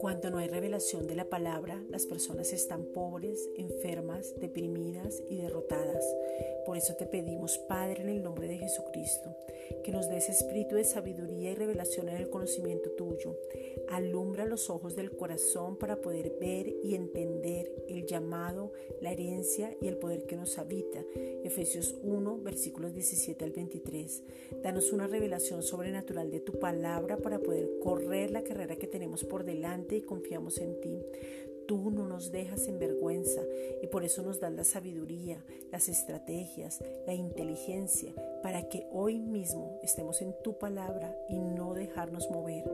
Cuando no hay revelación de la palabra, las personas están pobres, enfermas, deprimidas y derrotadas. Por eso te pedimos, Padre, en el nombre de Jesucristo, que nos des espíritu de sabiduría y revelación en el conocimiento tuyo. Alumbra los ojos del corazón para poder ver y entender el llamado, la herencia y el poder que nos habita. Efesios 1, versículos 17 al 23. Danos una revelación sobrenatural de tu palabra para poder correr la carrera que tenemos por delante y confiamos en ti. Tú nos dejas en vergüenza y por eso nos das la sabiduría, las estrategias, la inteligencia para que hoy mismo estemos en tu palabra y no dejarnos mover.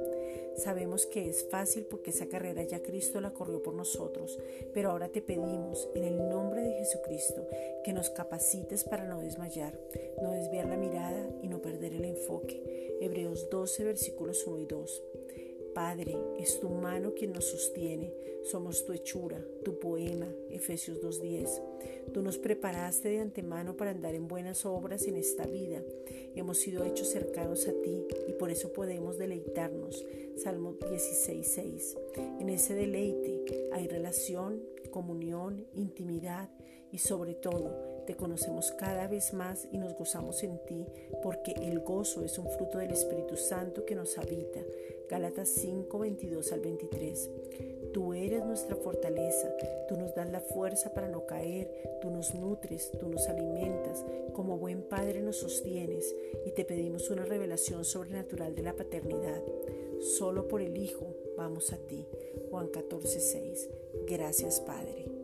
Sabemos que es fácil porque esa carrera ya Cristo la corrió por nosotros, pero ahora te pedimos en el nombre de Jesucristo que nos capacites para no desmayar, no desviar la mirada y no perder el enfoque. Hebreos 12 versículos 1 y 2. Padre, es tu mano quien nos sostiene, somos tu hechura, tu poema, Efesios 2.10. Tú nos preparaste de antemano para andar en buenas obras en esta vida. Hemos sido hechos cercanos a ti y por eso podemos deleitarnos, Salmo 16.6. En ese deleite hay relación, comunión, intimidad y sobre todo te conocemos cada vez más y nos gozamos en ti, porque el gozo es un fruto del Espíritu Santo que nos habita. Gálatas 5, 22 al 23. Tú eres nuestra fortaleza, tú nos das la fuerza para no caer, tú nos nutres, tú nos alimentas, como buen Padre nos sostienes y te pedimos una revelación sobrenatural de la paternidad. Solo por el Hijo vamos a ti. Juan 14, 6. Gracias Padre.